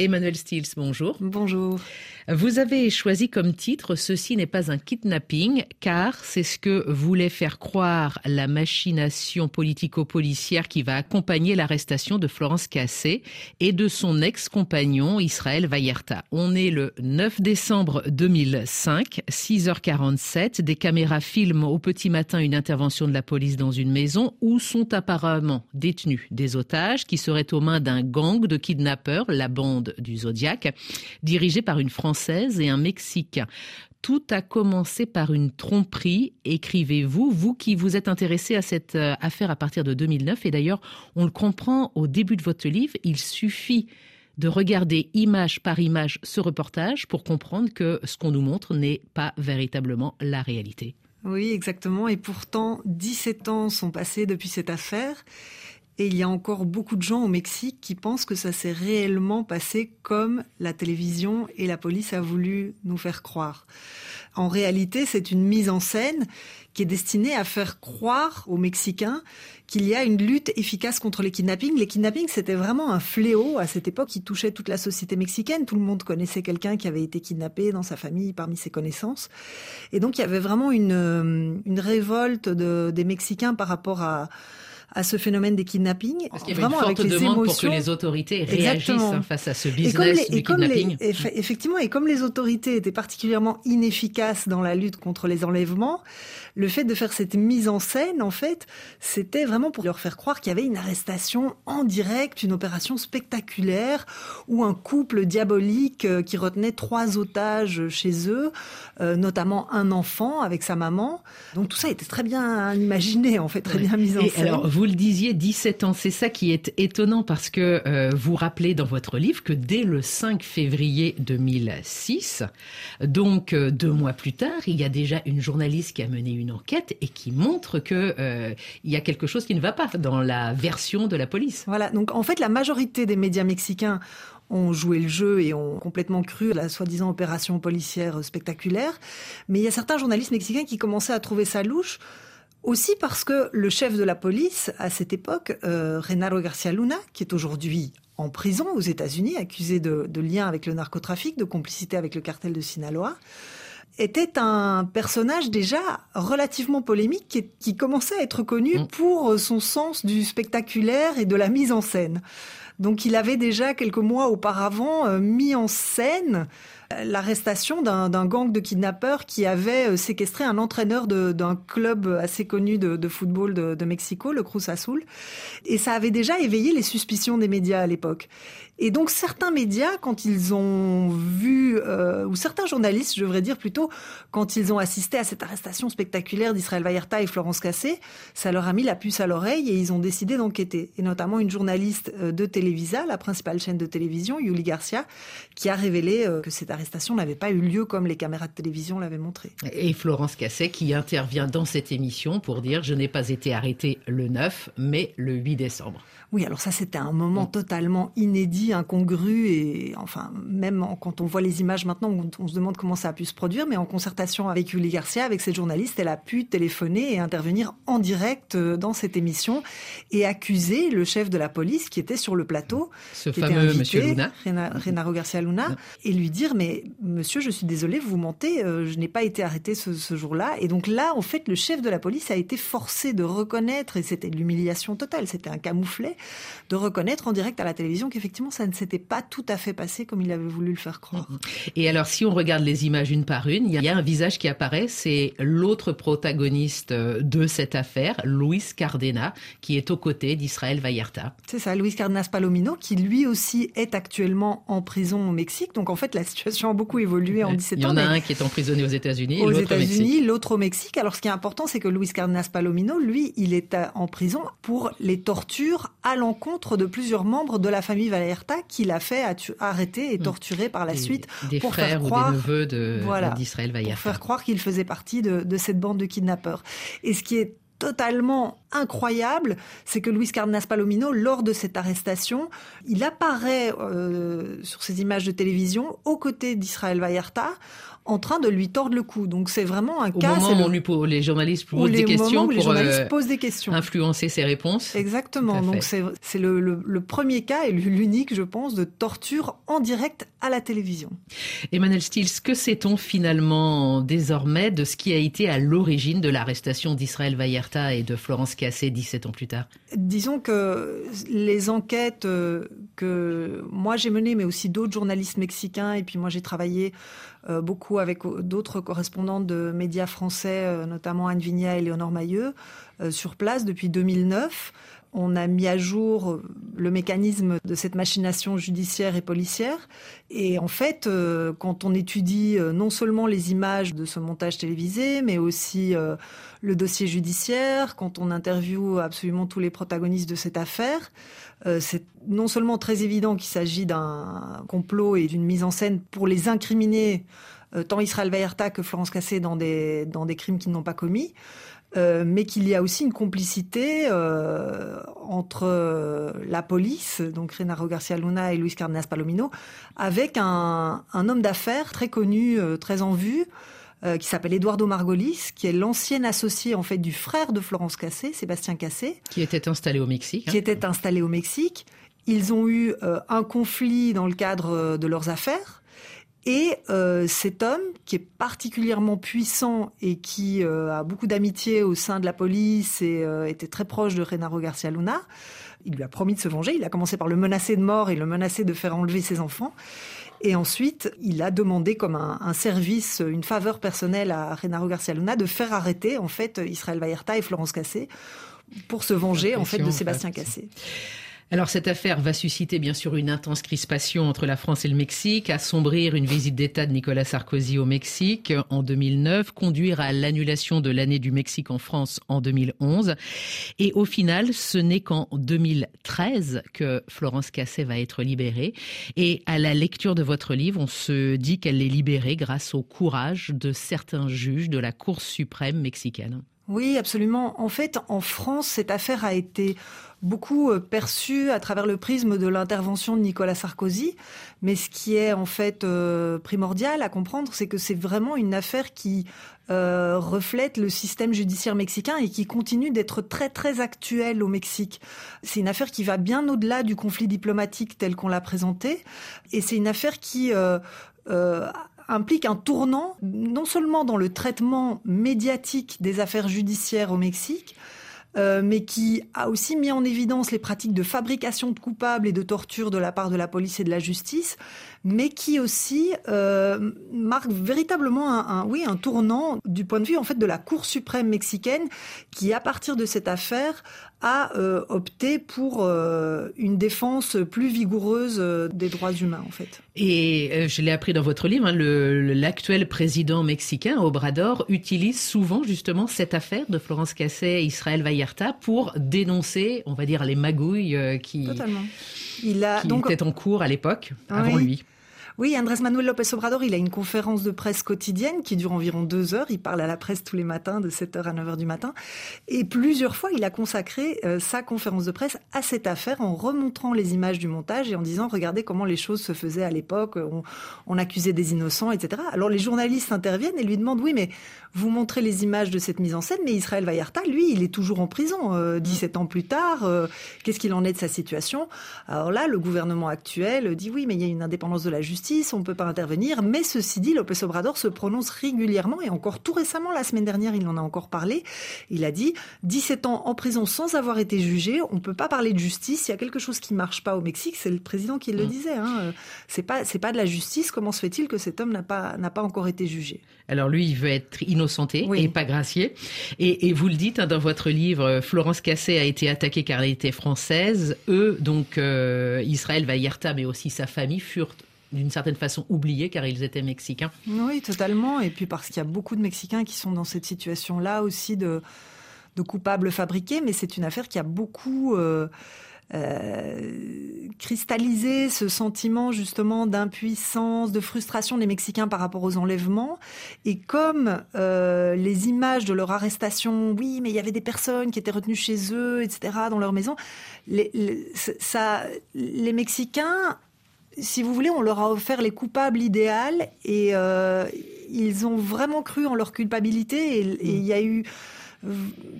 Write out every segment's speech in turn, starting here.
Emmanuel Stills, bonjour. Bonjour. Vous avez choisi comme titre Ceci n'est pas un kidnapping, car c'est ce que voulait faire croire la machination politico-policière qui va accompagner l'arrestation de Florence Cassé et de son ex-compagnon Israël Vayerta. On est le 9 décembre 2005, 6h47. Des caméras filment au petit matin une intervention de la police dans une maison où sont apparemment détenus des otages qui seraient aux mains d'un gang de kidnappeurs, la bande du Zodiac, dirigé par une Française et un Mexicain. Tout a commencé par une tromperie, écrivez-vous, vous qui vous êtes intéressé à cette euh, affaire à partir de 2009. Et d'ailleurs, on le comprend au début de votre livre, il suffit de regarder image par image ce reportage pour comprendre que ce qu'on nous montre n'est pas véritablement la réalité. Oui, exactement. Et pourtant, 17 ans sont passés depuis cette affaire. Et il y a encore beaucoup de gens au Mexique qui pensent que ça s'est réellement passé comme la télévision et la police a voulu nous faire croire. En réalité, c'est une mise en scène qui est destinée à faire croire aux Mexicains qu'il y a une lutte efficace contre les kidnappings. Les kidnappings, c'était vraiment un fléau à cette époque qui touchait toute la société mexicaine. Tout le monde connaissait quelqu'un qui avait été kidnappé dans sa famille, parmi ses connaissances. Et donc, il y avait vraiment une, une révolte de, des Mexicains par rapport à à ce phénomène des kidnappings. Parce qu'il y avait vraiment une forte avec les demande émotions. pour que les autorités réagissent hein, face à ce business et comme les, du kidnapping. effectivement, et comme les autorités étaient particulièrement inefficaces dans la lutte contre les enlèvements, le fait de faire cette mise en scène, en fait, c'était vraiment pour leur faire croire qu'il y avait une arrestation en direct, une opération spectaculaire, ou un couple diabolique euh, qui retenait trois otages chez eux, euh, notamment un enfant avec sa maman. Donc tout ça était très bien imaginé, en fait, très bien mis en scène. Alors, vous le disiez, 17 ans, c'est ça qui est étonnant parce que euh, vous rappelez dans votre livre que dès le 5 février 2006, donc deux mois plus tard, il y a déjà une journaliste qui a mené une enquête et qui montre que euh, il y a quelque chose qui ne va pas dans la version de la police. Voilà. Donc en fait, la majorité des médias mexicains ont joué le jeu et ont complètement cru à la soi-disant opération policière spectaculaire. Mais il y a certains journalistes mexicains qui commençaient à trouver ça louche. Aussi parce que le chef de la police à cette époque, euh, Renaro Garcia Luna, qui est aujourd'hui en prison aux États-Unis, accusé de, de lien avec le narcotrafic, de complicité avec le cartel de Sinaloa, était un personnage déjà relativement polémique qui, commençait à être connu mm. pour son sens du spectaculaire et de la mise en scène. Donc il avait déjà quelques mois auparavant euh, mis en scène l'arrestation d'un gang de kidnappeurs qui avait euh, séquestré un entraîneur d'un club assez connu de, football de, Mexico, le Cruz Azul. Et ça avait déjà éveillé les suspicions des médias à l'époque. Et donc certains médias, quand ils ont vu, euh, ou certains journalistes, je devrais dire plutôt, quand ils ont assisté à cette arrestation spectaculaire d'Israël Vayerta et Florence Cassé, ça leur a mis la puce à l'oreille et ils ont décidé d'enquêter. Et notamment une journaliste euh, de Televisa, la principale chaîne de télévision, Yuli Garcia, qui a révélé que cette arrestation n'avait pas eu lieu comme les caméras de télévision l'avaient montré. Et Florence Casset qui intervient dans cette émission pour dire je n'ai pas été arrêtée le 9 mais le 8 décembre. Oui, alors ça c'était un moment mm. totalement inédit, incongru et enfin même quand on voit les images maintenant, on, se demande comment ça a pu se produire, mais en concertation avec Julie Garcia, avec cette journaliste, elle a pu téléphoner et intervenir en direct euh, dans cette émission et accuser le chef de la police qui était sur le plateau, ce fameux Monsieur Luna, Renaro Garcia Luna, et lui dire mais monsieur, je suis désolé, vous mentez, euh, je n'ai pas été arrêté ce, ce jour-là. Et donc là, en fait, le chef de la police a été forcé de reconnaître, et c'était l'humiliation totale, c'était un camouflet, de reconnaître en direct à la télévision qu'effectivement, ça ne s'était pas tout à fait passé comme il avait voulu le faire croire. Mm-hmm. Et alors, si on regarde les images une par une, il y a un visage qui apparaît, c'est l'autre protagoniste euh, de cette affaire, Luis Cardena, qui est aux côtés d'Israël Vallarta. C'est ça, Luis Cardenas Palomino, qui lui aussi est actuellement en prison au Mexique. Donc en fait, la situation a beaucoup évolué en 17 ans. Il y en a un qui est emprisonné aux États-Unis, aux États-Unis, l'autre au Mexique. Alors ce qui est important, c'est que Luis Cardenas Palomino, lui, il est en prison pour les tortures à l'encontre de plusieurs membres de la famille Valerta qu'il a fait arrêter et mm. torturer par la suite des pour frères faire croire, ou des neveux d'Israël Valerta. Pour faire croire qu'il faisait partie de, de cette bande de kidnappeurs. Et ce qui est totalement incroyable, c'est que Luis Cardenas Palomino, lors de cette arrestation, il apparaît euh, sur ces images de télévision aux côtés d'Israël Vallarta en train de lui tordre le cou. Donc c'est vraiment un cas. Moment où, lui, les journalistes posent des questions les journalistes posent des questions. influencer ses réponses. Exactement. Donc c'est le, le, premier cas et l'unique, je pense, de torture en direct à la télévision. Emmanuel Stills, que sait-on finalement désormais de ce qui a été à l'origine de l'arrestation d'Israël Vallarta et de Florence Cassé 17 ans plus tard? Disons que les enquêtes euh, que moi j'ai menées, mais aussi d'autres journalistes mexicains, et puis moi j'ai travaillé euh, beaucoup avec d'autres correspondants de médias français, euh, notamment Anne Vigna et Léonore Mailleux, euh, sur place depuis 2009. On a mis à jour le mécanisme de cette machination judiciaire et policière. Et en fait, quand on étudie non seulement les images de ce montage télévisé, mais aussi le dossier judiciaire, quand on interviewe absolument tous les protagonistes de cette affaire, c'est non seulement très évident qu'il s'agit d'un complot et d'une mise en scène pour les incriminer, euh, tant Israël Vallarta que Florence Cassé, dans des crimes qu'ils n'ont pas commis, euh, mais qu'il y a aussi une complicité euh, entre la police, donc Renaro Garcia Luna et Luis Cardenas Palomino, avec un, un homme d'affaires très connu, très en vue, qui s'appelle Eduardo Margolis, qui est l'ancien associé en fait du frère de Florence Cassé, Sébastien Cassé, qui était installé au Mexique. Qui était installé au Mexique ils ont eu euh, un conflit dans le cadre euh, de leurs affaires. Et euh, cet homme, qui est particulièrement puissant et qui a beaucoup d'amitié au sein de la police et était très proche de Renaro Garcia Luna, il lui a promis de se venger. Il a commencé par le menacer de mort et le menacer de faire enlever ses enfants. Et ensuite, il a demandé comme un, service, une faveur personnelle à Renaro Garcia Luna de faire arrêter en fait Israël Vallarta et Florence Cassé pour se venger en fait de Sébastien Cassé. Alors cette affaire va susciter bien sûr une intense crispation entre la France et le Mexique, assombrir une visite d'État de Nicolas Sarkozy au Mexique en 2009, conduire à l'annulation de l'année du Mexique en France en 2011. Et au final, ce n'est qu'en 2013 que Florence Casset va être libérée. Et à la lecture de votre livre, on se dit qu'elle est libérée grâce au courage de certains juges de la Cour suprême mexicaine. Oui, absolument. En fait, en France, cette affaire a été beaucoup euh, perçu à travers le prisme de l'intervention de Nicolas Sarkozy. Mais ce qui est en fait euh, primordial à comprendre, c'est que c'est vraiment une affaire qui euh, reflète le système judiciaire mexicain et qui continue d'être très très actuelle au Mexique. C'est une affaire qui va bien au-delà du conflit diplomatique tel qu'on l'a présenté, et c'est une affaire qui implique un tournant non seulement dans le traitement médiatique des affaires judiciaires au Mexique, euh, mais qui a aussi mis en évidence les pratiques de fabrication de coupables et de torture de la part de la police et de la justice, mais qui aussi euh, marque véritablement un, un tournant du point de vue en fait de la Cour suprême mexicaine, qui à partir de cette affaire a euh, opté pour euh, une défense plus vigoureuse euh, des droits humains, en fait. Et je l'ai appris dans votre livre, hein, l'actuel président mexicain, Obrador, utilise souvent justement cette affaire de Florence Cassé, Israël Vallarta, pour dénoncer, on va dire, les magouilles qui, Il a, qui étaient en cours à l'époque, avant lui. Oui, Andrés Manuel López Obrador, il a une conférence de presse quotidienne qui dure environ deux heures. Il parle à la presse tous les matins, de 7h à 9h du matin. Et plusieurs fois, il a consacré euh, sa conférence de presse à cette affaire en remontrant les images du montage et en disant, regardez comment les choses se faisaient à l'époque. On, accusait des innocents, etc. Alors les journalistes interviennent et lui demandent, oui, mais vous montrez les images de cette mise en scène, mais Israël Vallarta, lui, il est toujours en prison, 17 euh, ans plus tard. Euh, qu'est-ce qu'il en est de sa situation? Alors là, le gouvernement actuel dit, oui, mais il y a une indépendance de la justice on ne peut pas intervenir. Mais ceci dit, Lopez Obrador se prononce régulièrement et encore tout récemment, la semaine dernière, il en a encore parlé. Il a dit 17 ans en prison sans avoir été jugé, on ne peut pas parler de justice. Il y a quelque chose qui marche pas au Mexique, c'est le président qui le mmh. disait. Hein. C'est pas c'est pas de la justice. Comment se fait-il que cet homme n'a pas n'a pas encore été jugé? Alors lui, il veut être innocenté et pas gracié. Et, vous le dites hein, dans votre livre, Florence Cassé a été attaquée car elle était française. Eux, donc euh, Israël Vallarta, mais aussi sa famille, furent d'une certaine façon oubliés car ils étaient mexicains. Oui, totalement. Et puis parce qu'il y a beaucoup de Mexicains qui sont dans cette situation-là aussi de, de coupables fabriqués, mais c'est une affaire qui a beaucoup... Euh, cristalliser ce sentiment justement d'impuissance, de frustration des Mexicains par rapport aux enlèvements. Et comme les images de leur arrestation, oui, mais il y avait des personnes qui étaient retenues chez eux, etc., dans leur maison, les, ça, les Mexicains si vous voulez, on leur a offert les coupables idéales et euh, ils ont vraiment cru en leur culpabilité et il y a eu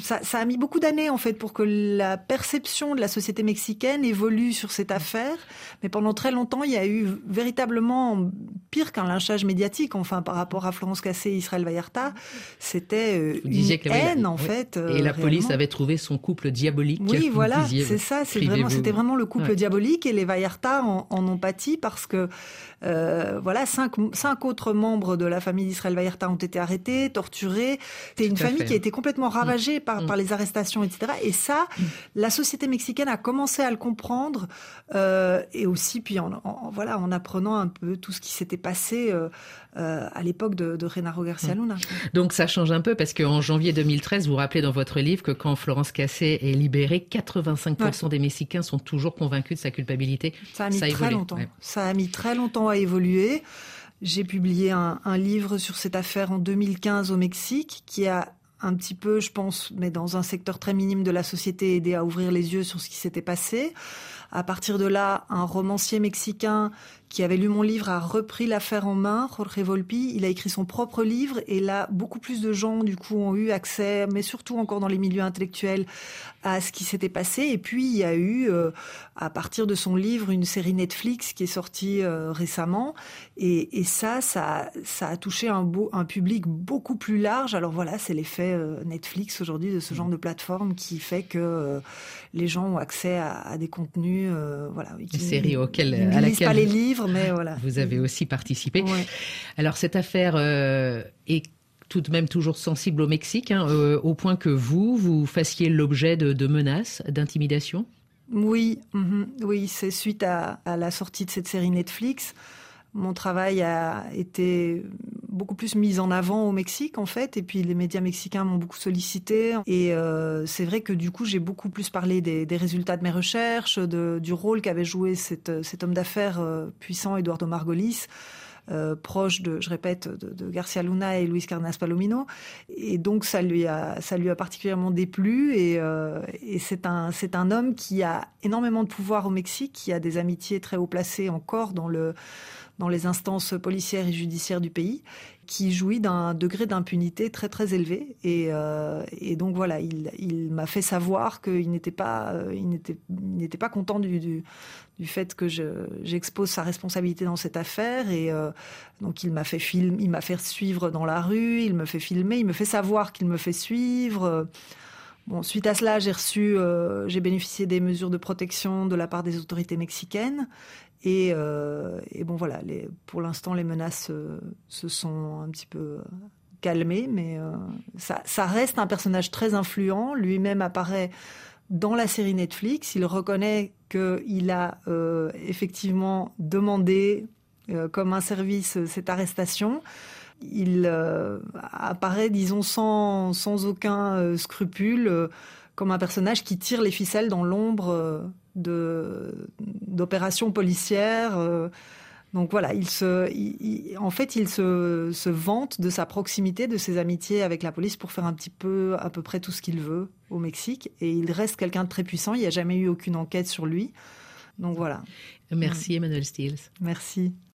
ça, ça, a mis beaucoup d'années en fait pour que la perception de la société mexicaine évolue sur cette affaire. Mais pendant très longtemps, il y a eu véritablement pire qu'un lynchage médiatique. Enfin, par rapport à Florence Cassé et Israël Vallarta, c'était euh, une haine en fait. Et la police avait trouvé son couple diabolique. Oui, voilà, c'est ça. C'est vraiment, c'était vraiment le couple diabolique et les Vallarta en, en, ont pâti parce que euh, voilà, cinq, cinq autres membres de la famille d'Israël Vallarta ont été arrêtés, torturés. C'était une famille qui a été complètement ravagé par, mm. par les arrestations, etc. Et ça, mm. la société mexicaine a commencé à le comprendre, euh, et aussi, puis en, voilà, en apprenant un peu tout ce qui s'était passé euh, euh, à l'époque de, de Renaro Garcia mm. Luna. Donc ça change un peu, parce qu'en janvier 2013, vous vous rappelez dans votre livre que quand Florence Cassé est libérée, 85% des Mexicains sont toujours convaincus de sa culpabilité. Ça a mis très longtemps. Ça a mis très longtemps à évoluer. J'ai publié un, un, livre sur cette affaire en 2015 au Mexique qui a un petit peu, je pense, mais dans un secteur très minime de la société, aider à ouvrir les yeux sur ce qui s'était passé. À partir de là, un romancier mexicain qui avait lu mon livre a repris l'affaire en main, Jorge Volpi. Il a écrit son propre livre et là, beaucoup plus de gens, du coup, ont eu accès, mais surtout encore dans les milieux intellectuels, à ce qui s'était passé. Et puis, il y a eu, euh, à partir de son livre, une série Netflix qui est sortie euh, récemment. Et, et, ça, ça, ça a touché un, beau, un public beaucoup plus large. Alors voilà, c'est l'effet euh, Netflix aujourd'hui de ce genre de plateforme qui fait que les gens ont accès à, à des contenus, voilà. Une série auquel, à laquelle... pas les livres mais voilà. Vous avez aussi participé. Alors cette affaire euh, est tout de même toujours sensible au Mexique, hein, euh, au point que vous, vous fassiez l'objet de, menaces, d'intimidation? Oui, mhm. oui, c'est suite à, la sortie de cette série Netflix. Mon travail a été beaucoup plus mise en avant au Mexique en fait et puis les médias mexicains m'ont beaucoup sollicité et euh, c'est vrai que du coup j'ai beaucoup plus parlé des, résultats de mes recherches du rôle qu'avait joué cet homme d'affaires euh, puissant Eduardo Margolis euh, proche de, je répète, de, Garcia Luna et Luis Carnas Palomino. Et donc ça lui a, ça lui a particulièrement déplu. Et, et c'est un, c'est un homme qui a énormément de pouvoir au Mexique, qui a des amitiés très haut placées encore dans le dans les instances policières et judiciaires du pays, qui jouit d'un degré d'impunité très très élevé. Et, euh, donc voilà, il, m'a fait savoir qu'il n'était pas, euh, n'était, pas content du, du, fait que je, j'expose sa responsabilité dans cette affaire. Et euh, donc il m'a fait film, il m'a fait suivre dans la rue, il me fait filmer, il me fait savoir qu'il me fait suivre. Bon, suite à cela, j'ai reçu, j'ai bénéficié des mesures de protection de la part des autorités mexicaines. Et, euh, et bon, voilà, pour l'instant, les menaces euh, se sont un petit peu calmées, mais euh, ça, reste un personnage très influent. Lui-même apparaît dans la série Netflix. Il reconnaît qu'il a euh, effectivement demandé comme un service cette arrestation il euh, apparaît, disons, sans, sans aucun euh, scrupule, euh, comme un personnage qui tire les ficelles dans l'ombre de d'opérations policières. donc voilà, il se, en fait, il se, se, vante de sa proximité, de ses amitiés avec la police pour faire un petit peu, à peu près tout ce qu'il veut au Mexique. Et il reste quelqu'un de très puissant. Il n'y a jamais eu aucune enquête sur lui. Donc voilà. Merci Emmanuel Stills. Merci.